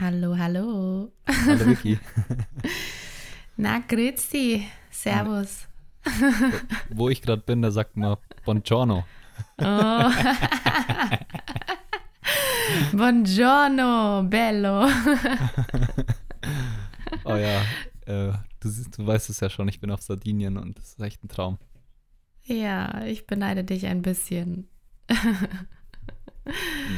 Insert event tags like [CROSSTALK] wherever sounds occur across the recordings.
Hallo, hallo. Hallo Vicky. [LAUGHS] Na, grüezi. Servus. Wo ich gerade bin, da sagt man Buongiorno. Oh. [LAUGHS] Buongiorno, bello. [LAUGHS] Oh ja, äh, du, siehst- du weißt es ja schon, ich bin auf Sardinien und das ist echt ein Traum. Ja, ich beneide dich ein bisschen.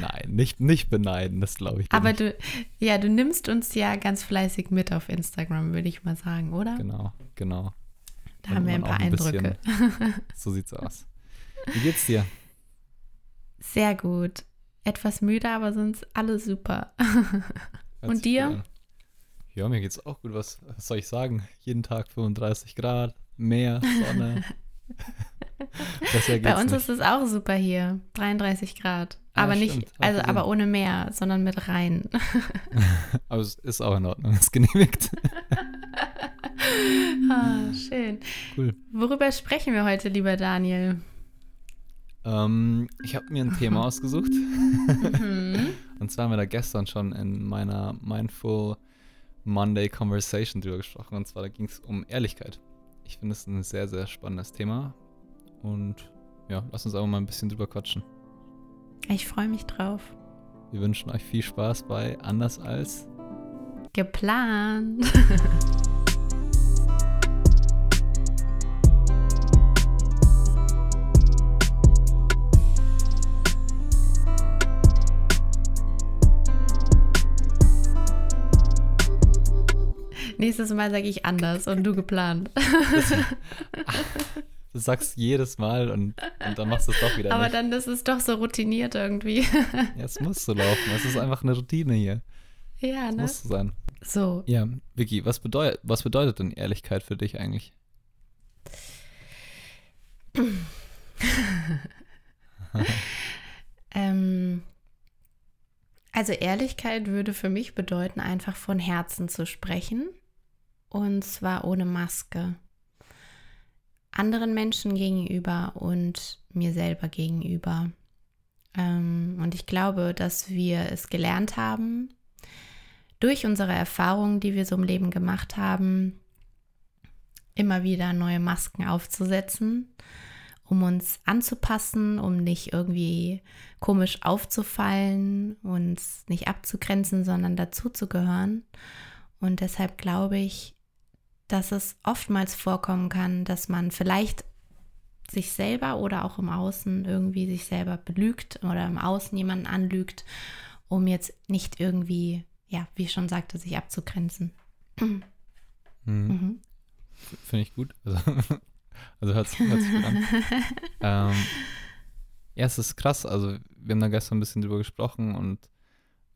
Nein, nicht, nicht beneiden, das glaube ich Aber nicht. du, ja, du nimmst uns ja ganz fleißig mit auf Instagram, würde ich mal sagen, oder? Genau, genau. Da haben wir ein paar ein bisschen- Eindrücke. [LAUGHS] So sieht's aus. Wie geht's dir? Sehr gut. Etwas müde, aber sonst alles super. Und dir? Ja, mir geht's auch gut. Was, was soll ich sagen? Jeden Tag 35 Grad, Meer, Sonne. [LAUGHS] [LAUGHS] Bei uns nicht. ist es auch super hier. 33 Grad. Aber nicht, stimmt. Also gesehen. aber ohne Meer, sondern mit rein. [LAUGHS] [LAUGHS] Aber es ist auch in Ordnung, ist genehmigt. ah, schön. Cool. Worüber sprechen wir heute, lieber Daniel? Ähm, ich habe mir ein Thema ausgesucht. Mhm. Und zwar haben wir da gestern schon in meiner Mindful Monday Conversation drüber gesprochen. Und zwar ging es um Ehrlichkeit. Ich finde es ein sehr, sehr spannendes Thema. Und ja, lass uns aber mal ein bisschen drüber quatschen. Ich freue mich drauf. Wir wünschen euch viel Spaß bei Anders als. Geplant. [LAUGHS] Nächstes Mal sage ich anders und du geplant. Du sagst jedes Mal und, und dann machst du es doch wieder Aber nicht. dann ist es doch so routiniert irgendwie. [LAUGHS] ja, es muss so laufen. Es ist einfach eine Routine hier. ja, Es ne? muss so sein. So, Ja, Vicky, was bedeutet, was bedeutet denn Ehrlichkeit für dich eigentlich? [LAUGHS] Ähm, also Ehrlichkeit würde für mich bedeuten, einfach von Herzen zu sprechen und zwar ohne Maske. Anderen Menschen gegenüber und mir selber gegenüber. Ähm, und ich glaube, dass wir es gelernt haben, durch unsere Erfahrungen, die wir so im Leben gemacht haben, immer wieder neue Masken aufzusetzen, um uns anzupassen, um nicht irgendwie komisch aufzufallen, uns nicht abzugrenzen, sondern dazuzugehören. Und deshalb glaube ich, dass es oftmals vorkommen kann, dass man vielleicht sich selber oder auch im Außen irgendwie sich selber belügt oder im Außen jemanden anlügt, um jetzt nicht irgendwie, ja, wie ich schon sagte, sich abzugrenzen. Hm, Mhm. Finde ich gut. Also, [LAUGHS] also hört sich gut an. [LAUGHS] ähm, ja, es ist krass. Also, wir haben da gestern ein bisschen drüber gesprochen und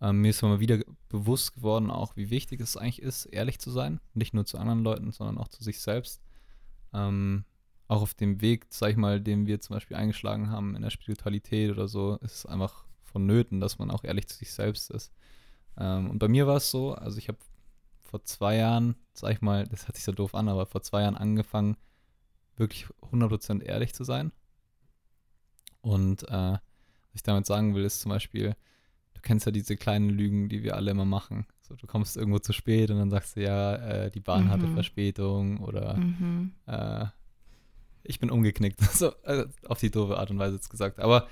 ähm, mir ist mal wieder bewusst geworden, auch wie wichtig es eigentlich ist, ehrlich zu sein. Nicht nur zu anderen Leuten, sondern auch zu sich selbst. Ähm, auch auf dem Weg, sag ich mal, den wir zum Beispiel eingeschlagen haben in der Spiritualität oder so, ist es einfach vonnöten, dass man auch ehrlich zu sich selbst ist. Ähm, und bei mir war es so, also ich habe vor zwei Jahren, sag ich mal, das hört sich so doof an, aber vor zwei Jahren angefangen, wirklich 100% ehrlich zu sein. Und äh, was ich damit sagen will, ist zum Beispiel, du kennst ja diese kleinen Lügen, die wir alle immer machen. So, du kommst irgendwo zu spät und dann sagst du, ja, äh, die Bahn hatte Mhm. Verspätung oder Mhm. äh, ich bin umgeknickt. [LAUGHS] So, äh, auf die doofe Art und Weise jetzt gesagt. Aber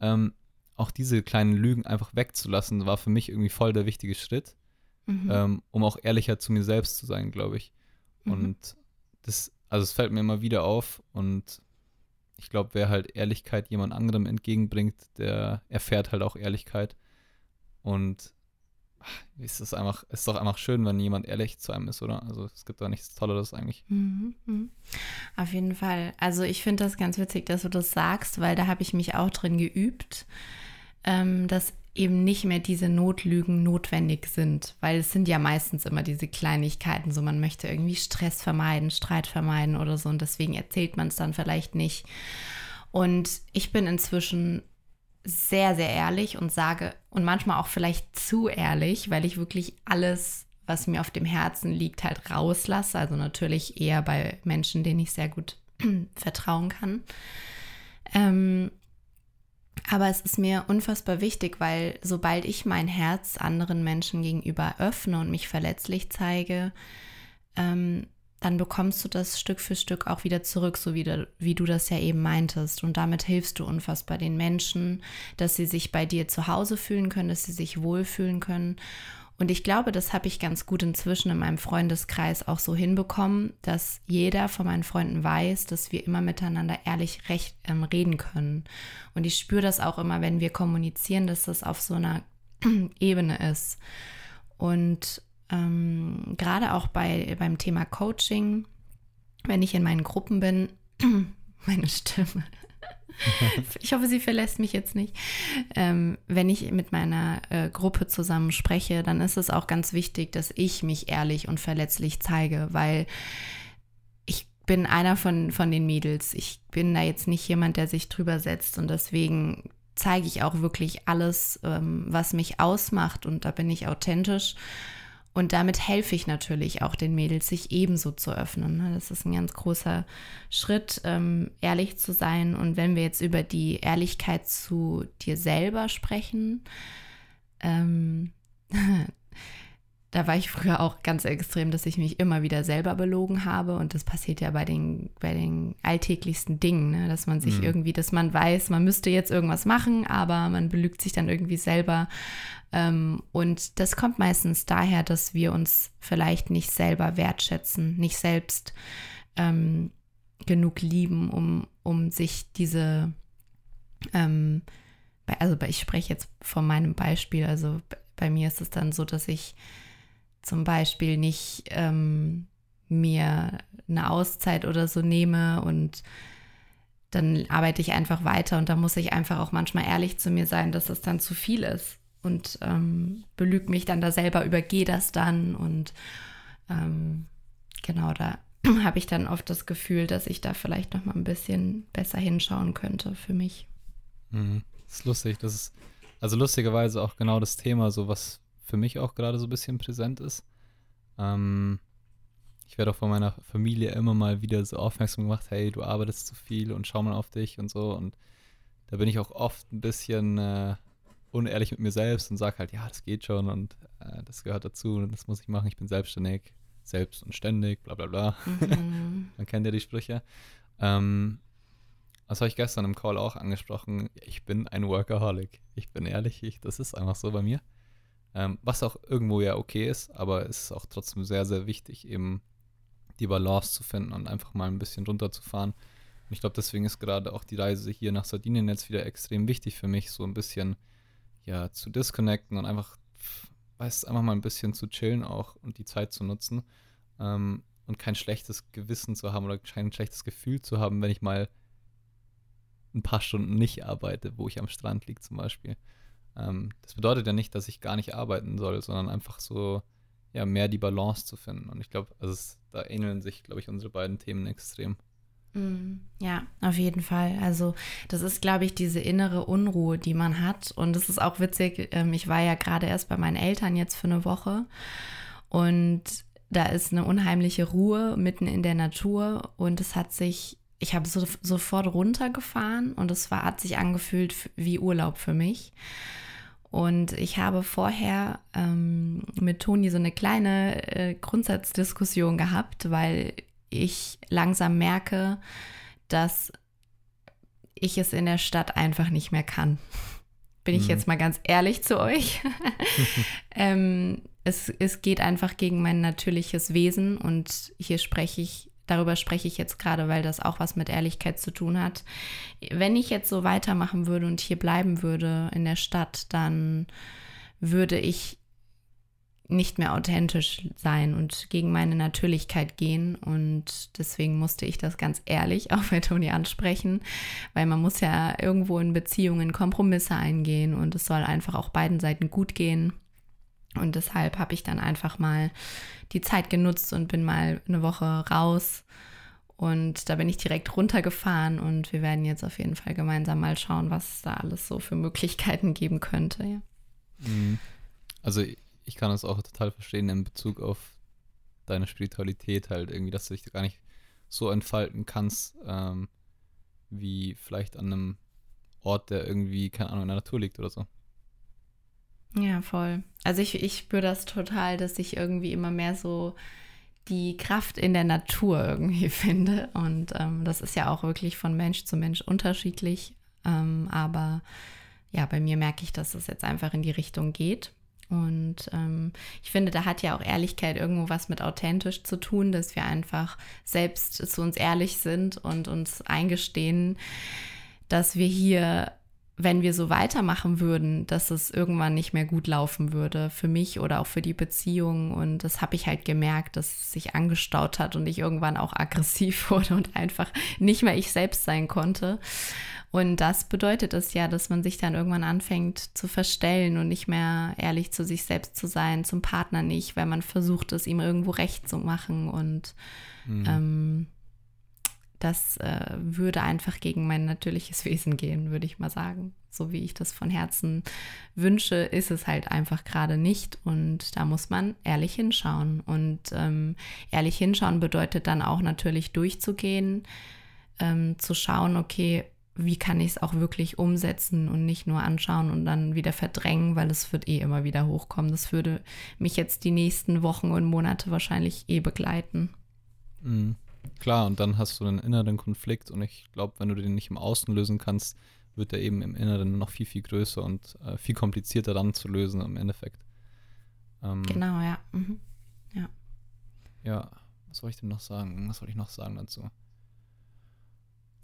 ähm, auch diese kleinen Lügen einfach wegzulassen, war für mich irgendwie voll der wichtige Schritt, Mhm. ähm, um auch ehrlicher zu mir selbst zu sein, glaube ich. Mhm. Und das, also es fällt mir immer wieder auf und ich glaube, wer halt Ehrlichkeit jemand anderem entgegenbringt, der erfährt halt auch Ehrlichkeit. Und es ist einfach, es ist doch einfach schön, wenn jemand ehrlich zu einem ist, oder? Also es gibt da nichts Tolleres eigentlich. Mhm, mhm. Auf jeden Fall. Also ich finde das ganz witzig, dass du das sagst, weil da habe ich mich auch drin geübt, ähm, dass eben nicht mehr diese Notlügen notwendig sind, weil es sind ja meistens immer diese Kleinigkeiten, so man möchte irgendwie Stress vermeiden, Streit vermeiden oder so und deswegen erzählt man es dann vielleicht nicht. Und ich bin inzwischen sehr, sehr ehrlich und sage, und manchmal auch vielleicht zu ehrlich, weil ich wirklich alles, was mir auf dem Herzen liegt, halt rauslasse. Also natürlich eher bei Menschen, denen ich sehr gut [CLEARS THROAT] vertrauen kann. Ähm, Aber es ist mir unfassbar wichtig, weil sobald ich mein Herz anderen Menschen gegenüber öffne und mich verletzlich zeige, ähm, dann bekommst du das Stück für Stück auch wieder zurück, so wie du, wie du das ja eben meintest. Und damit hilfst du unfassbar den Menschen, dass sie sich bei dir zu Hause fühlen können, dass sie sich wohlfühlen können. Und ich glaube, das habe ich ganz gut inzwischen in meinem Freundeskreis auch so hinbekommen, dass jeder von meinen Freunden weiß, dass wir immer miteinander ehrlich recht ähm, reden können. Und ich spüre das auch immer, wenn wir kommunizieren, dass das auf so einer [CLEARS THROAT] Ebene ist. Und ähm, gerade auch bei, beim Thema Coaching, wenn ich in meinen Gruppen bin, [CLEARS THROAT] meine Stimme. [LAUGHS] ich hoffe, sie verlässt mich jetzt nicht. Ähm, wenn ich mit meiner äh, Gruppe zusammen spreche, dann ist es auch ganz wichtig, dass ich mich ehrlich und verletzlich zeige, weil ich bin einer von, von den Mädels. Ich bin da jetzt nicht jemand, der sich drüber setzt und deswegen zeige ich auch wirklich alles, ähm, was mich ausmacht und da bin ich authentisch und damit helfe ich natürlich auch den Mädels, sich ebenso zu öffnen. Ne? Das ist ein ganz großer Schritt, ähm, ehrlich zu sein. Und wenn wir jetzt über die Ehrlichkeit zu dir selber sprechen, ähm, [LAUGHS] da war ich früher auch ganz extrem, dass ich mich immer wieder selber belogen habe. Und das passiert ja bei den, bei den alltäglichsten Dingen, ne? dass man sich mhm. irgendwie, dass man weiß, man müsste jetzt irgendwas machen, aber man belügt sich dann irgendwie selber. Ähm, und das kommt meistens daher, dass wir uns vielleicht nicht selber wertschätzen, nicht selbst ähm, genug lieben, um, um sich diese, ähm, also ich spreche jetzt von meinem Beispiel, also bei mir ist es dann so, dass ich zum Beispiel nicht ähm, mir eine Auszeit oder so nehme und dann arbeite ich einfach weiter und da muss ich einfach auch manchmal ehrlich zu mir sein, dass es dann zu viel ist und ähm, belüge mich dann da selber, übergehe das dann und ähm, genau da [CLEARS THROAT] habe ich dann oft das Gefühl, dass ich da vielleicht noch mal ein bisschen besser hinschauen könnte für mich. Mhm. Das ist lustig, das ist also lustigerweise auch genau das Thema, so was für mich auch gerade so ein bisschen präsent ist. Ähm, ich werde auch von meiner Familie immer mal wieder so aufmerksam gemacht, hey, du arbeitest zu viel und schau mal auf dich und so. Und da bin ich auch oft ein bisschen äh, unehrlich mit mir selbst und sage halt, ja, das geht schon und äh, das gehört dazu und das muss ich machen, ich bin selbstständig, selbst und ständig, bla bla bla. Mhm. [LAUGHS] Man kennt ja die Sprüche. Ähm, das habe ich gestern im Call auch angesprochen. Ich bin ein Workaholic. Ich bin ehrlich, ich, das ist einfach so bei mir. Ähm, was auch irgendwo ja okay ist, aber es ist auch trotzdem sehr, sehr wichtig, eben die Balance zu finden und einfach mal ein bisschen runterzufahren. Und ich glaube, deswegen ist gerade auch die Reise hier nach Sardinien jetzt wieder extrem wichtig für mich, so ein bisschen ja zu disconnecten und einfach, weiß, einfach mal ein bisschen zu chillen auch und die Zeit zu nutzen ähm, und kein schlechtes Gewissen zu haben oder kein schlechtes Gefühl zu haben, wenn ich mal ein paar Stunden nicht arbeite, wo ich am Strand liege zum Beispiel. Ähm, das bedeutet ja nicht, dass ich gar nicht arbeiten soll, sondern einfach so, ja, mehr die Balance zu finden. Und ich glaube, also da ähneln sich, glaube ich, unsere beiden Themen extrem. Mm, ja, auf jeden Fall. Also das ist, glaube ich, diese innere Unruhe, die man hat. Und es ist auch witzig, ähm, ich war ja gerade erst bei meinen Eltern jetzt für eine Woche und da ist eine unheimliche Ruhe mitten in der Natur und es hat sich, ich habe so, sofort runtergefahren und es war, hat sich angefühlt wie Urlaub für mich. Und ich habe vorher ähm, mit Toni so eine kleine äh, Grundsatzdiskussion gehabt, weil ich langsam merke, dass ich es in der Stadt einfach nicht mehr kann. Bin ich mhm. jetzt mal ganz ehrlich zu euch. [LAUGHS] ähm, es, es geht einfach gegen mein natürliches Wesen und hier spreche ich darüber spreche ich jetzt gerade, weil das auch was mit Ehrlichkeit zu tun hat. Wenn ich jetzt so weitermachen würde und hier bleiben würde in der Stadt, dann würde ich nicht mehr authentisch sein und gegen meine Natürlichkeit gehen. Und deswegen musste ich das ganz ehrlich [LAUGHS] auch bei Toni ansprechen, weil man muss ja irgendwo in Beziehungen Kompromisse eingehen und es soll einfach auch beiden Seiten gut gehen. Und deshalb habe ich dann einfach mal die Zeit genutzt und bin mal eine Woche raus. Und da bin ich direkt runtergefahren und wir werden jetzt auf jeden Fall gemeinsam mal schauen, was es da alles so für Möglichkeiten geben könnte. Ja. Mhm. Also ich kann das auch total verstehen in Bezug auf deine Spiritualität halt irgendwie, dass du dich gar nicht so entfalten kannst, ähm, wie vielleicht an einem Ort, der irgendwie, keine Ahnung, in der Natur liegt oder so. Ja, voll. Also ich, ich spüre das total, dass ich irgendwie immer mehr so die Kraft in der Natur irgendwie [LAUGHS] finde. Und ähm, das ist ja auch wirklich von Mensch zu Mensch unterschiedlich. Ähm, aber ja, bei mir merke ich, dass es jetzt einfach in die Richtung geht. Und ähm, ich finde, da hat ja auch Ehrlichkeit irgendwo was mit authentisch zu tun, dass wir einfach selbst zu uns ehrlich sind und uns eingestehen, dass wir hier wenn wir so weitermachen würden, dass es irgendwann nicht mehr gut laufen würde für mich oder auch für die Beziehung. Und das habe ich halt gemerkt, dass es sich angestaut hat und ich irgendwann auch aggressiv [LAUGHS] wurde und einfach nicht mehr ich selbst sein konnte. Und das bedeutet es ja, dass man sich dann irgendwann anfängt zu verstellen und nicht mehr ehrlich zu sich selbst zu sein, zum Partner nicht, weil man versucht, es ihm irgendwo recht zu machen. Und mhm. ähm, das äh, würde einfach gegen mein natürliches [LAUGHS] Wesen gehen, würde ich mal sagen. So wie ich das von Herzen wünsche, ist es halt einfach gerade nicht. Und da muss man ehrlich hinschauen. Und ähm, ehrlich hinschauen bedeutet dann auch natürlich durchzugehen, ähm, zu schauen, okay, wie kann ich es auch wirklich umsetzen und nicht nur anschauen und dann wieder verdrängen, weil es wird eh immer wieder hochkommen. Das würde mich jetzt die nächsten Wochen und Monate wahrscheinlich eh begleiten. Mhm. Klar, und dann hast du einen inneren Konflikt und ich glaube, wenn du den nicht im Außen lösen kannst, wird er eben im Inneren noch viel, viel größer und äh, viel komplizierter dann zu lösen im Endeffekt. Ähm, genau, ja. Mhm. Ja. Ja, was soll ich denn noch sagen? Was soll ich noch sagen dazu?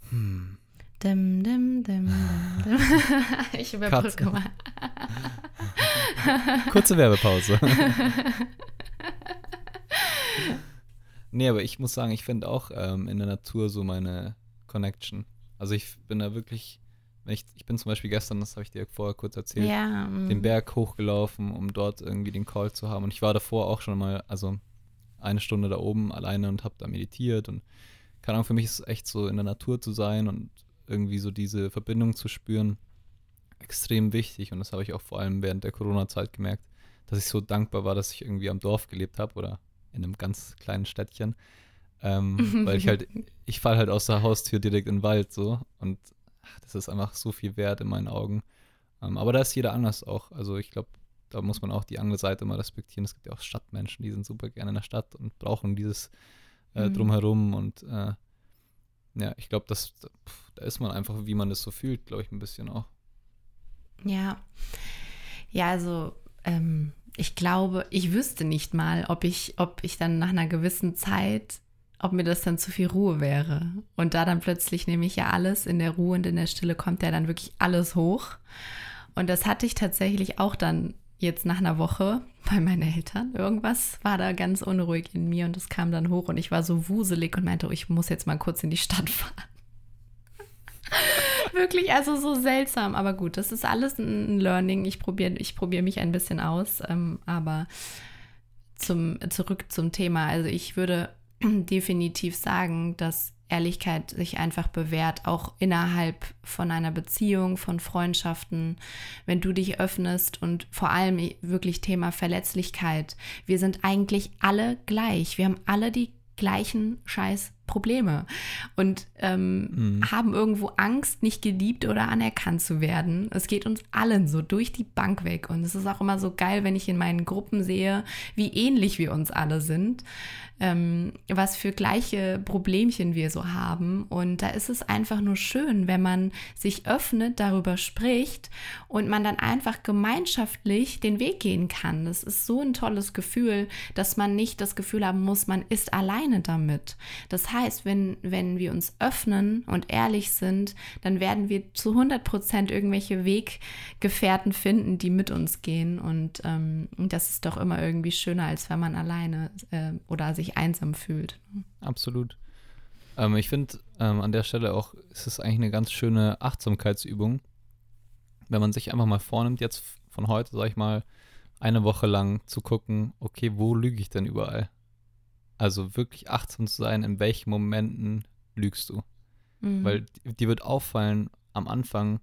Hm. Dim, dim, dim, dim, ich überbrücke mal. Kurze Werbepause. [LAUGHS] Nee, aber ich muss sagen, ich finde auch ähm, in der Natur so meine Connection. Also ich bin da wirklich, ich, ich bin zum Beispiel gestern, das habe ich dir vorher kurz erzählt, ja, mm. den Berg hochgelaufen, um dort irgendwie den Call zu haben. Und ich war davor auch schon mal, also eine Stunde da oben alleine und habe da meditiert. Und keine Ahnung, für mich ist es echt so in der Natur zu sein und irgendwie so diese Verbindung zu spüren, extrem wichtig. Und das habe ich auch vor allem während der Corona-Zeit gemerkt, dass ich so dankbar war, dass ich irgendwie am Dorf gelebt habe oder in einem ganz kleinen Städtchen. Ähm, [LAUGHS] weil ich halt, ich falle halt aus der Haustür direkt in den Wald so und ach, das ist einfach so viel wert in meinen Augen. Ähm, aber da ist jeder anders auch. Also ich glaube, da muss man auch die andere Seite mal respektieren. Es gibt ja auch Stadtmenschen, die sind super gerne in der Stadt und brauchen dieses äh, mhm. drumherum und äh, ja, ich glaube, das da ist man einfach, wie man das so fühlt, glaube ich, ein bisschen auch. Ja. Ja, also ähm, ich glaube, ich wüsste nicht mal, ob ich, ob ich dann nach einer gewissen Zeit, ob mir das dann zu viel Ruhe wäre. Und da dann plötzlich nehme ich ja alles in der Ruhe und in der Stille kommt ja dann wirklich alles hoch. Und das hatte ich tatsächlich auch dann jetzt nach einer Woche [LAUGHS] bei meinen Eltern. Irgendwas war da ganz unruhig in mir und das kam dann hoch und ich war so wuselig und meinte, oh, ich muss jetzt mal kurz in die Stadt [LAUGHS] fahren. Wirklich, also so seltsam. Aber gut, das ist alles ein Learning. Ich probiere ich probier mich ein bisschen aus. Ähm, aber zum, zurück zum Thema. Also ich würde [CLEARS THROAT] definitiv sagen, dass Ehrlichkeit sich einfach bewährt, auch innerhalb von einer Beziehung, von Freundschaften, wenn du dich öffnest und vor allem wirklich Thema Verletzlichkeit. Wir sind eigentlich alle gleich. Wir haben alle die gleichen scheiß Probleme und ähm, mhm. haben irgendwo Angst, nicht geliebt oder anerkannt zu werden. Es geht uns allen so durch die Bank weg. Und es ist auch immer so geil, wenn ich in meinen Gruppen sehe, wie ähnlich wir uns alle sind ähm, was für gleiche Problemchen wir so haben. Und da ist es einfach nur schön, wenn man sich öffnet, darüber spricht und man dann einfach gemeinschaftlich den Weg gehen kann. Das ist so ein tolles Gefühl, dass man nicht das Gefühl haben muss, man ist alleine damit. Das heißt, wenn, wenn wir uns öffnen und ehrlich sind, dann werden wir zu 100 Prozent irgendwelche Weggefährten finden, die mit uns gehen. Und ähm, das ist doch immer irgendwie schöner, als wenn man alleine äh, oder sich einsam fühlt. Absolut. Ähm, ich finde ähm, an der Stelle auch, ist es eigentlich eine ganz schöne Achtsamkeitsübung, wenn man sich einfach mal vornimmt, jetzt von heute, sag ich mal, eine Woche lang zu gucken, okay, wo lüge ich denn überall? Also wirklich achtsam zu sein, in welchen Momenten lügst du. Mhm. Weil dir wird auffallen, am Anfang,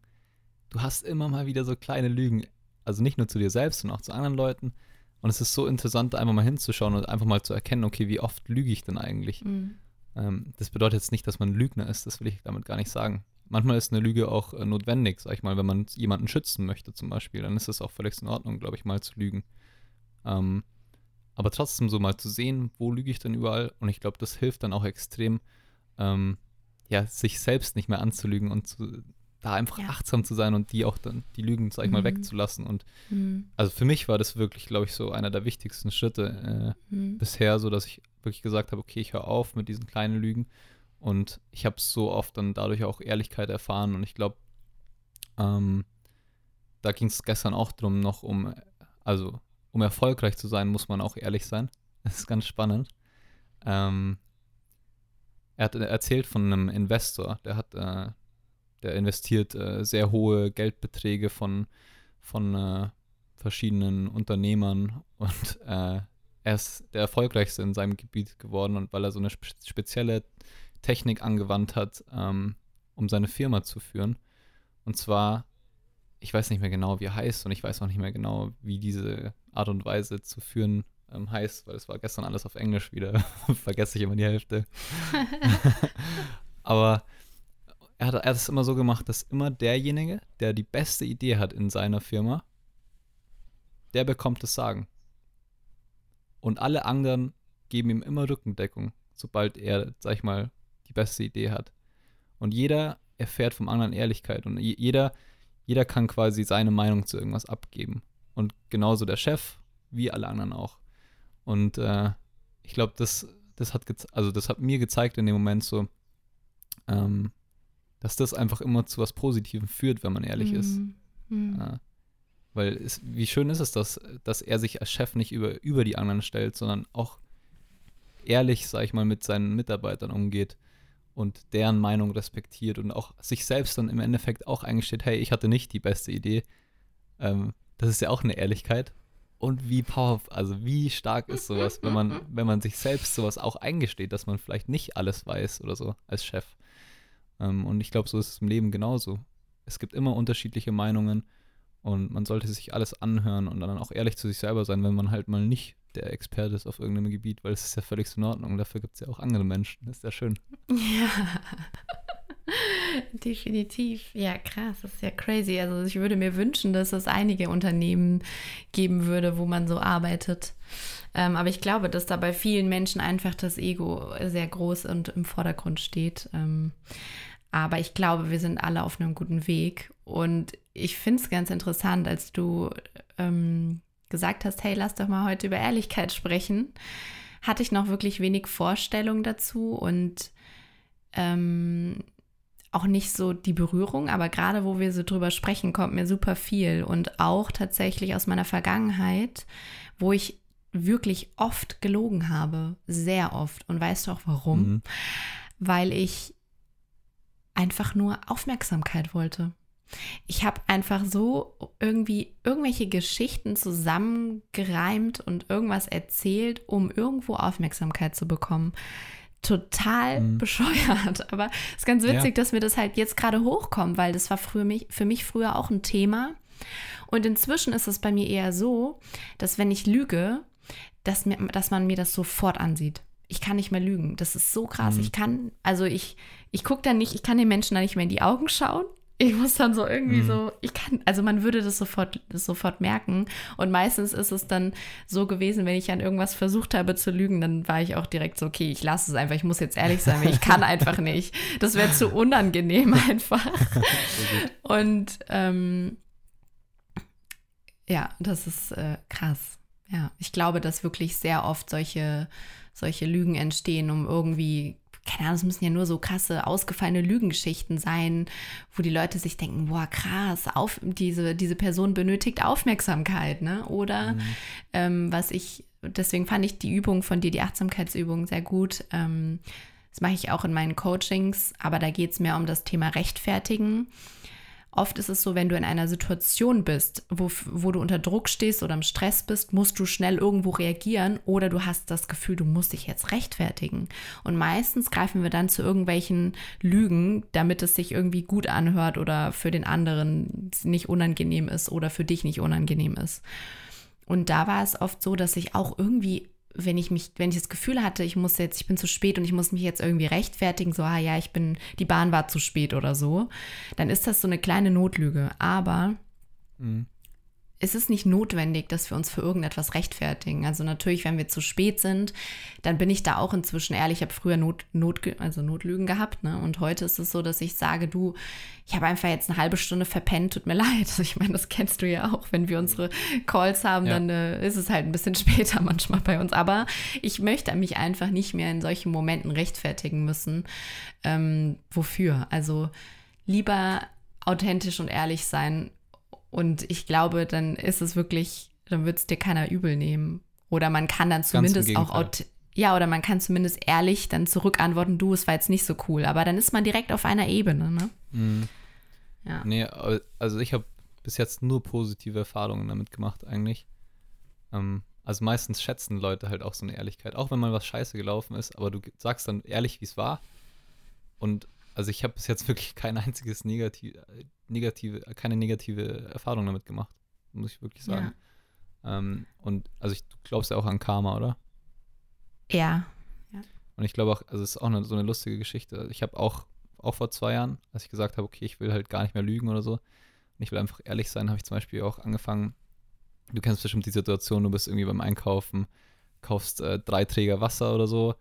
du hast immer mal wieder so kleine Lügen. Also nicht nur zu dir selbst, sondern auch zu anderen Leuten. Und es ist so interessant, da einfach mal hinzuschauen und einfach mal zu erkennen, okay, wie oft lüge ich denn eigentlich? Mhm. Ähm, das bedeutet jetzt nicht, dass man Lügner ist, das will ich damit gar nicht sagen. manchmal ist eine Lüge auch äh, notwendig, sag ich mal, wenn man jemanden schützen möchte zum Beispiel, dann ist es auch völlig in Ordnung, glaube ich, mal zu lügen. Ähm, aber trotzdem so mal zu sehen, wo lüge ich denn überall und ich glaube, das hilft dann auch extrem, ähm, ja, sich selbst nicht mehr anzulügen und zu, da einfach ja. achtsam zu sein und die auch dann, die Lügen, sag ich mhm. mal, wegzulassen. Und mhm. also für mich war das wirklich, glaube ich, so einer der wichtigsten Schritte äh, mhm. bisher, so dass ich wirklich gesagt habe, okay, ich höre auf mit diesen kleinen Lügen. Und ich habe so oft dann dadurch auch Ehrlichkeit erfahren. Und ich glaube, ähm, da ging es gestern auch drum, noch um, also um erfolgreich zu sein, muss man auch ehrlich sein. [LAUGHS] Das ist ganz spannend. Ähm, er hat erzählt von einem Investor, der hat äh, der investiert äh, sehr hohe Geldbeträge von, von äh, verschiedenen Unternehmern [LAUGHS] und äh, er ist der erfolgreichste in seinem Gebiet geworden und weil er so eine spe spezielle Technik angewandt hat, ähm, um seine Firma zu führen. Und zwar, ich weiß nicht mehr genau, wie er heißt und ich weiß auch nicht mehr genau, wie diese Art und Weise zu führen ähm, heißt, weil es war gestern alles auf Englisch wieder. [LAUGHS] Vergesse ich immer die Hälfte. [LAUGHS] [LAUGHS] Aber er hat, er hat es immer so gemacht, dass immer derjenige, der die beste Idee hat in seiner Firma, der bekommt das Sagen. Und alle anderen geben ihm immer Rückendeckung, sobald er, sag ich mal, die beste Idee hat. Und jeder erfährt vom anderen Ehrlichkeit und jeder, jeder kann quasi seine Meinung zu irgendwas abgeben. Und genauso der Chef, wie alle anderen auch. Und äh, ich glaube, das, das hat also das hat mir gezeigt in dem Moment so, ähm, dass das einfach immer zu was Positivem führt, wenn man ehrlich mhm. ist. Mhm. Ja. Weil es, wie schön ist es, dass, dass er sich als Chef nicht über, über die anderen stellt, sondern auch ehrlich, sag ich mal, mit seinen Mitarbeitern umgeht und deren Meinung respektiert und auch sich selbst dann im Endeffekt auch eingesteht, hey, ich hatte nicht die beste Idee. Ähm, das ist ja auch eine Ehrlichkeit. Und wie powerful, also wie stark ist sowas, wenn man, wenn man sich selbst sowas auch eingesteht, dass man vielleicht nicht alles weiß oder so als Chef. Ähm, und ich glaube, so ist es im Leben genauso. Es gibt immer unterschiedliche Meinungen und man sollte sich alles anhören und dann auch ehrlich zu sich selber sein, wenn man halt mal nicht der Experte ist auf irgendeinem Gebiet, weil es ist ja völlig in Ordnung. Dafür gibt es ja auch andere Menschen. Das ist ja schön. Ja. [LAUGHS] [LAUGHS] Definitiv. Ja, krass. Das ist ja crazy. Also ich würde mir wünschen, dass es einige Unternehmen geben würde, wo man so arbeitet. Ähm, aber ich glaube, dass da bei vielen Menschen einfach das Ego sehr groß und im Vordergrund steht. Ähm, aber ich glaube, wir sind alle auf einem guten Weg. Und ich finde es ganz interessant, als du ähm, gesagt hast, hey, lass doch mal heute über Ehrlichkeit sprechen, hatte ich noch wirklich wenig Vorstellung dazu und ähm, auch nicht so die Berührung, aber gerade wo wir so drüber sprechen, kommt mir super viel und auch tatsächlich aus meiner Vergangenheit, wo ich wirklich oft gelogen habe, sehr oft. Und weißt du auch warum? Mhm. Weil ich einfach nur Aufmerksamkeit wollte. Ich habe einfach so irgendwie irgendwelche Geschichten zusammengereimt und irgendwas erzählt, um irgendwo Aufmerksamkeit zu bekommen. Total mhm. bescheuert. [LAUGHS] Aber es ist ganz witzig, ja. dass mir das halt jetzt gerade hochkommt, weil das war für mich, für mich früher auch ein Thema. Und inzwischen ist es bei mir eher so, dass wenn ich lüge, dass, mir, dass man mir das sofort ansieht. Ich kann nicht mehr lügen. Das ist so krass. Mhm. Ich kann, also ich, ich gucke dann nicht, ich kann den Menschen da nicht mehr in die Augen schauen. Ich muss dann so irgendwie mhm. so, ich kann, also man würde das sofort, das sofort merken. Und meistens ist es dann so gewesen, wenn ich an irgendwas versucht habe zu lügen, dann war ich auch direkt so, okay, ich lasse es einfach, ich muss jetzt ehrlich sein, ich kann einfach nicht. Das wäre zu unangenehm [LAUGHS] einfach. Und ähm, ja, das ist äh, krass. Ja, ich glaube, dass wirklich sehr oft solche, solche Lügen entstehen, um irgendwie, keine Ahnung, es müssen ja nur so krasse, ausgefallene Lügengeschichten sein, wo die Leute sich denken, boah, krass, auf, diese, diese Person benötigt Aufmerksamkeit, ne? Oder mhm. ähm, was ich, deswegen fand ich die Übung von dir, die Achtsamkeitsübung, sehr gut. Ähm, das mache ich auch in meinen Coachings, aber da geht es mehr um das Thema Rechtfertigen. Oft ist es so, wenn du in einer Situation bist, wo, wo du unter Druck stehst oder im Stress bist, musst du schnell irgendwo reagieren oder du hast das Gefühl, du musst dich jetzt rechtfertigen. Und meistens greifen wir dann zu irgendwelchen Lügen, damit es sich irgendwie gut anhört oder für den anderen nicht unangenehm ist oder für dich nicht unangenehm ist. Und da war es oft so, dass ich auch irgendwie wenn ich mich, wenn ich das Gefühl hatte, ich muss jetzt, ich bin zu spät und ich muss mich jetzt irgendwie rechtfertigen, so, ah ja, ich bin, die Bahn war zu spät oder so, dann ist das so eine kleine Notlüge. Aber mhm es ist nicht notwendig, dass wir uns für irgendetwas rechtfertigen. Also natürlich, wenn wir zu spät sind, dann bin ich da auch inzwischen ehrlich. Ich habe früher Not, Not, also Notlügen gehabt, ne? Und heute ist es so, dass ich sage, du, ich habe einfach jetzt eine halbe Stunde verpennt, tut mir [LAUGHS] leid. Also ich meine, das kennst du ja auch. Wenn wir unsere Calls haben, ja. dann äh, ist es halt ein bisschen [LAUGHS] später manchmal bei uns. Aber ich möchte mich einfach nicht mehr in solchen Momenten rechtfertigen müssen. Ähm, wofür? Also lieber authentisch und ehrlich sein und ich glaube, dann ist es wirklich, dann wird es dir keiner übel nehmen. Oder man kann dann zumindest auch, ja, oder man kann zumindest ehrlich dann zurückantworten, du, es war jetzt nicht so cool. Aber dann ist man direkt auf einer Ebene, ne? Mhm. Ja. Nee, also ich habe bis jetzt nur positive Erfahrungen damit gemacht, eigentlich. Ähm, also meistens schätzen Leute halt auch so eine Ehrlichkeit, auch wenn mal was scheiße gelaufen ist, aber du sagst dann ehrlich, wie es war. Und also ich habe bis jetzt [LAUGHS] wirklich kein einziges negativ, negative, keine negative Erfahrung damit gemacht, muss ich wirklich sagen. Ja. Ähm, und also ich, du glaubst ja auch an Karma, oder? Ja. ja. Und ich glaube auch, also es ist auch eine, so eine lustige Geschichte. Ich habe auch, auch vor zwei Jahren, als ich gesagt habe, okay, ich will halt gar nicht mehr lügen oder so, und ich will einfach ehrlich sein, habe ich zum Beispiel auch angefangen, du kennst bestimmt die Situation, du bist irgendwie beim Einkaufen, kaufst äh, drei Träger Wasser oder so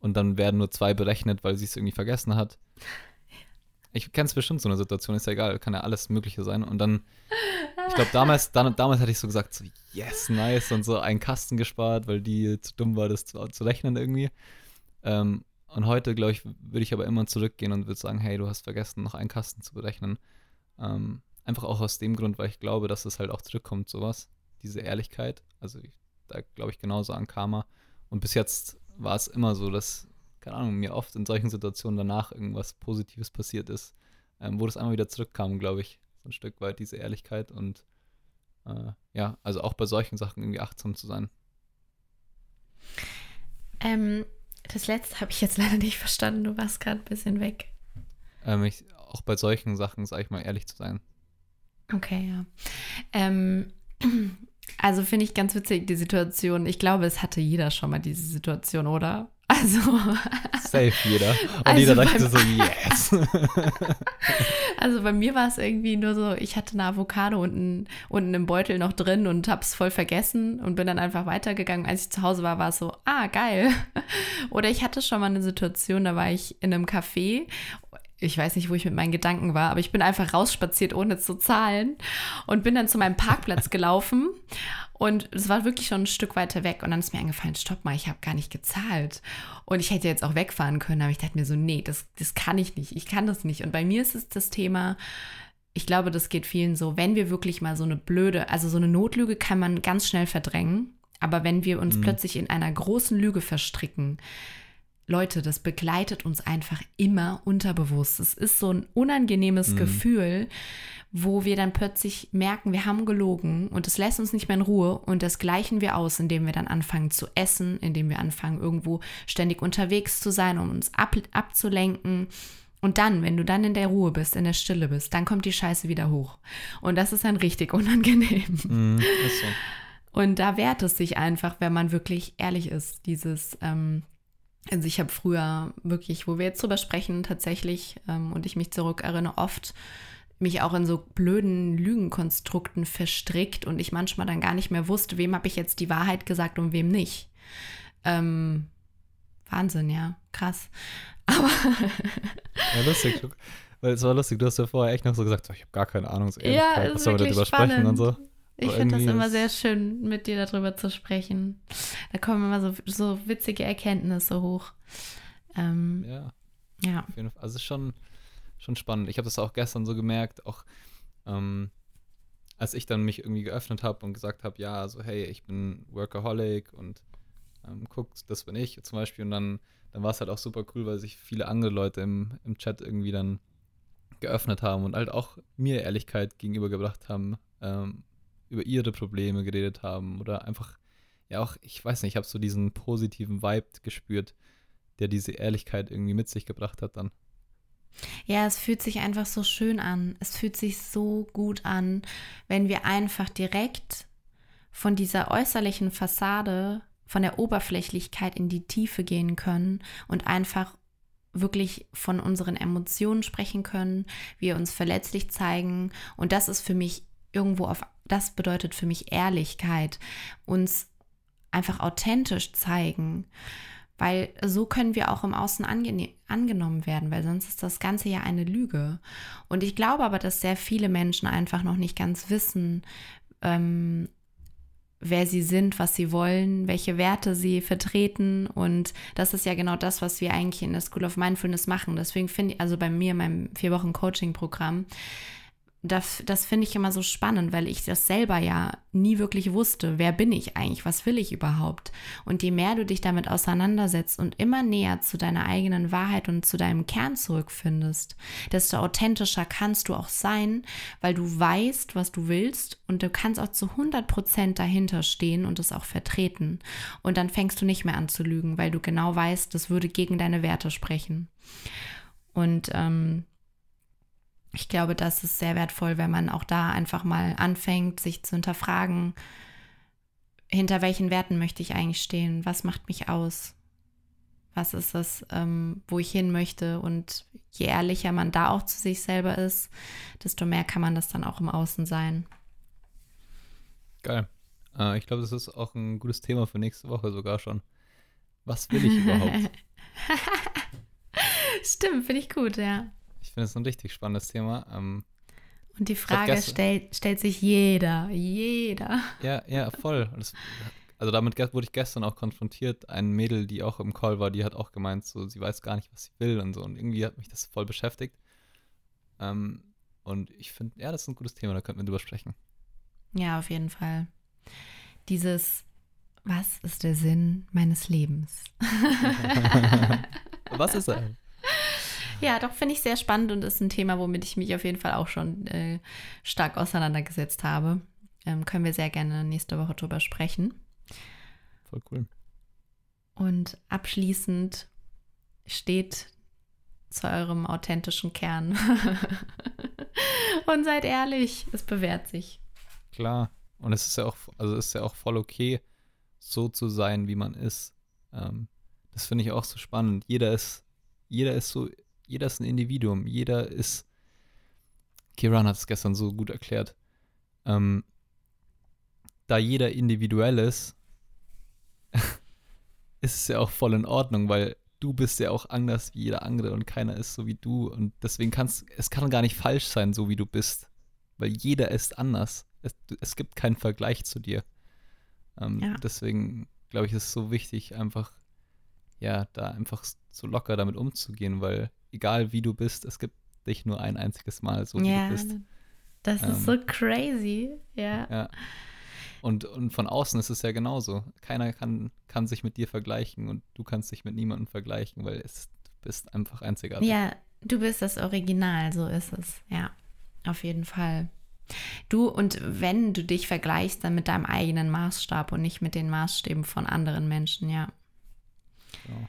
und dann werden nur zwei berechnet, weil sie es irgendwie vergessen hat. Ich kenne es bestimmt so eine Situation, ist ja egal, kann ja alles Mögliche sein. Und dann, ich glaube, damals, damals hatte ich so gesagt, so, yes, nice, und so einen Kasten gespart, weil die zu dumm war, das zu, zu rechnen irgendwie. Ähm, und heute, glaube ich, würde ich aber immer zurückgehen und würde sagen, hey, du hast vergessen, noch einen Kasten zu berechnen. Ähm, einfach auch aus dem Grund, weil ich glaube, dass es halt auch zurückkommt, sowas, diese Ehrlichkeit. Also ich, da glaube ich genauso an Karma. Und bis jetzt war es immer so, dass keine Ahnung, mir oft in solchen Situationen danach irgendwas Positives passiert ist, ähm, wo das einmal wieder zurückkam, glaube ich, so ein Stück weit diese Ehrlichkeit und äh, ja, also auch bei solchen Sachen irgendwie achtsam zu sein. Ähm, das letzte habe ich jetzt [LAUGHS] leider nicht verstanden, du warst gerade ein bisschen weg. Ähm, ich, auch bei solchen Sachen, sage ich mal, ehrlich zu sein. Okay, ja. Ähm, [CLEARS THROAT] also finde ich ganz witzig die Situation. Ich glaube, es hatte jeder schon mal diese Situation, oder? Also. Safe jeder. Und also jeder dachte so, yes. [LAUGHS] also bei mir war es irgendwie nur so, ich hatte eine Avocado unten, unten im Beutel noch drin und habe es voll vergessen und bin dann einfach weitergegangen. Als ich zu Hause war, war es so, ah, geil. [LAUGHS] Oder ich hatte schon mal eine Situation, da war ich in einem Café ich weiß nicht, wo ich mit meinen Gedanken war, aber ich bin einfach rausspaziert, ohne zu zahlen und bin dann zu meinem Parkplatz [LAUGHS] gelaufen und es war wirklich schon ein Stück weiter weg. Und dann ist mir eingefallen, stopp mal, ich habe gar nicht gezahlt. Und ich hätte jetzt auch wegfahren können, aber ich dachte mir so, nee, das, das kann ich nicht. Ich kann das nicht. Und bei mir ist es das Thema, ich glaube, das geht vielen so, wenn wir wirklich mal so eine blöde, also so eine Notlüge kann man ganz schnell verdrängen. Aber wenn wir uns mhm. plötzlich in einer großen Lüge verstricken, Leute, das begleitet uns einfach immer unterbewusst. Es ist so ein unangenehmes mhm. Gefühl, wo wir dann plötzlich merken, wir haben gelogen und es lässt uns nicht mehr in Ruhe und das gleichen wir aus, indem wir dann anfangen zu essen, indem wir anfangen, irgendwo ständig unterwegs zu sein, um uns ab, abzulenken. Und dann, wenn du dann in der Ruhe bist, in der Stille bist, dann kommt die Scheiße wieder hoch. Und das ist dann richtig [LAUGHS] unangenehm. Ist so. Und da wehrt es sich einfach, wenn man wirklich ehrlich ist, dieses, ähm, also ich habe früher wirklich, wo wir jetzt drüber sprechen, tatsächlich, ähm, und ich mich zurückerinnere, oft mich auch in so blöden Lügenkonstrukten verstrickt und ich manchmal dann gar nicht mehr wusste, wem habe ich jetzt die Wahrheit gesagt und wem nicht. Ähm, Wahnsinn, ja, krass. [LAUGHS] Aber. ja, lustig. Weil es war lustig, du hast ja vorher echt noch so gesagt, ich habe gar keine Ahnung, so ja, was soll wir darüber spannend. sprechen und so. Ich finde das immer sehr schön, mit dir darüber zu sprechen. Da kommen immer so, so witzige Erkenntnisse hoch. Ähm, ja. Ja. Also es ist schon, schon spannend. Ich habe das auch gestern so gemerkt, auch ähm, als ich dann mich irgendwie geöffnet habe und gesagt habe, ja, so hey, ich bin Workaholic und ähm, guckt, das bin ich zum Beispiel. Und dann, dann war es halt auch super cool, weil sich viele andere Leute im, im Chat irgendwie dann geöffnet haben und halt auch mir Ehrlichkeit gegenübergebracht haben, ähm, über ihre Probleme geredet haben oder einfach, ja auch, ich weiß nicht, ich habe so diesen positiven Vibe gespürt, der diese Ehrlichkeit irgendwie mit sich gebracht hat dann. Ja, es fühlt sich einfach so schön an. Es fühlt sich so gut an, wenn wir einfach direkt von dieser äußerlichen Fassade von der Oberflächlichkeit in die Tiefe gehen können und einfach wirklich von unseren Emotionen sprechen können, wir uns verletzlich zeigen. Und das ist für mich irgendwo auf, das bedeutet für mich Ehrlichkeit, uns einfach authentisch zeigen. Weil so können wir auch im Außen ange angenommen werden, weil sonst ist das Ganze ja eine Lüge. Und ich glaube aber, dass sehr viele Menschen einfach noch nicht ganz wissen, ähm, wer sie sind, was sie wollen, welche Werte sie vertreten. Und das ist ja genau das, was wir eigentlich in der School of Mindfulness machen. Deswegen finde ich, also bei mir, meinem vier Wochen Coaching-Programm, das, das finde ich immer so spannend, weil ich das selber ja nie wirklich wusste. Wer bin ich eigentlich? Was will ich überhaupt? Und je mehr du dich damit auseinandersetzt und immer näher zu deiner eigenen Wahrheit und zu deinem Kern zurückfindest, desto authentischer kannst du auch sein, weil du weißt, was du willst und du kannst auch zu 100 Prozent dahinter stehen und es auch vertreten. Und dann fängst du nicht mehr an zu lügen, weil du genau weißt, das würde gegen deine Werte sprechen. Und ähm, ich glaube, das ist sehr wertvoll, wenn man auch da einfach mal anfängt, sich zu hinterfragen, hinter welchen Werten möchte ich eigentlich stehen? Was macht mich aus? Was ist das, ähm, wo ich hin möchte? Und je ehrlicher man da auch zu sich selber ist, desto mehr kann man das dann auch im Außen sein. Geil. Äh, ich glaube, das ist auch ein gutes Thema für nächste Woche sogar schon. Was will ich überhaupt? [LAUGHS] Stimmt, finde ich gut, ja. Ich finde es ein richtig spannendes Thema. Ähm, und die Frage stellt, stellt sich jeder, jeder. Ja, ja, voll. Das, also damit wurde ich gestern auch konfrontiert. Ein Mädel, die auch im Call war, die hat auch gemeint, so sie weiß gar nicht, was sie will und so. Und irgendwie hat mich das voll beschäftigt. Ähm, und ich finde, ja, das ist ein gutes Thema, da könnten wir drüber sprechen. Ja, auf jeden Fall. Dieses, was ist der Sinn meines Lebens? [LAUGHS] was ist er? Ja, doch, finde ich sehr spannend und ist ein Thema, womit ich mich auf jeden Fall auch schon äh, stark auseinandergesetzt habe. Ähm, können wir sehr gerne nächste Woche drüber sprechen. Voll cool. Und abschließend steht zu eurem authentischen Kern. [LAUGHS] und seid ehrlich, es bewährt sich. Klar. Und es ist ja auch, also ist ja auch voll okay, so zu sein, wie man ist. Ähm, das finde ich auch so spannend. Jeder ist, jeder ist so jeder ist ein Individuum, jeder ist. Kiran hat es gestern so gut erklärt. Ähm, da jeder individuell ist, [LAUGHS] ist es ja auch voll in Ordnung, weil du bist ja auch anders wie jeder andere und keiner ist so wie du. Und deswegen kann es, es kann gar nicht falsch sein, so wie du bist. Weil jeder ist anders. Es, es gibt keinen Vergleich zu dir. Ähm, ja. Deswegen glaube ich, ist es so wichtig, einfach, ja, da einfach so locker damit umzugehen, weil egal wie du bist, es gibt dich nur ein einziges Mal, so wie ja, du bist. Das ähm, ist so crazy, ja. ja. Und, und von außen ist es ja genauso. Keiner kann, kann sich mit dir vergleichen und du kannst dich mit niemandem vergleichen, weil es, du bist einfach einzigartig. Ja, du bist das Original, so ist es. Ja, auf jeden Fall. Du, und wenn du dich vergleichst, dann mit deinem eigenen Maßstab und nicht mit den Maßstäben von anderen Menschen, ja. Genau.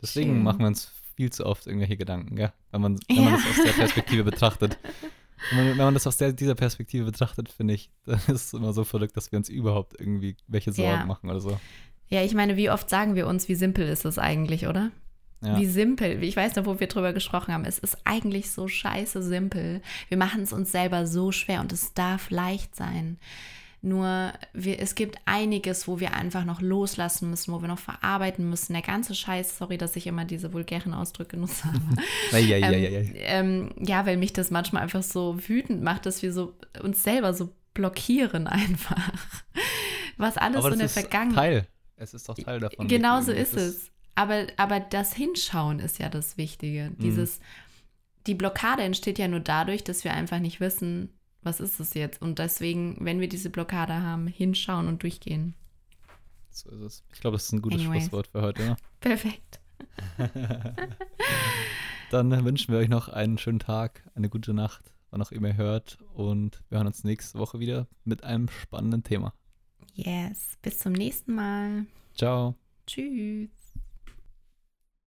Deswegen Schön. machen wir uns viel zu oft irgendwelche Gedanken, gell? Wenn man, wenn man das aus der Perspektive betrachtet. [LAUGHS] Wenn man, wenn man, das aus der, dieser Perspektive betrachtet, finde ich, [LAUGHS] dann ist es immer so verrückt, dass wir uns überhaupt irgendwie welche Sorgen ja. machen oder so. Ja, ich meine, wie oft sagen wir uns, wie simpel ist es eigentlich, oder? Ja. Wie simpel. Ich weiß noch, wo wir drüber gesprochen haben. Es ist eigentlich so scheiße simpel. Wir machen es uns selber so schwer und es darf leicht sein. Nur wir, es gibt einiges, wo wir einfach noch loslassen müssen, wo wir noch verarbeiten müssen. Der ganze Scheiß, sorry, dass ich immer diese vulgären Ausdrücke nutze. ja, ja, ja, ja, ja. Ähm, ja, weil mich das manchmal einfach so wütend macht, dass wir so uns selber so blockieren einfach. [LAUGHS] Was alles aber in der Vergangenheit. Teil. Es ist doch Teil davon. Genau so ist es. Aber, aber das Hinschauen ist ja das Wichtige. Mhm. Dieses, die Blockade entsteht ja nur dadurch, dass wir einfach nicht wissen, was ist es jetzt? Und deswegen, wenn wir diese Blockade haben, hinschauen und durchgehen. So ist es. Ich glaube, das ist ein gutes Anyways. Schlusswort für heute. Ja? [LAUGHS] Perfekt. [LAUGHS] Dann wünschen wir euch noch einen schönen Tag, eine gute Nacht, wann auch immer ihr hört. Und wir hören uns nächste Woche wieder mit einem spannenden Thema. Yes. Bis zum nächsten Mal. Ciao. Tschüss.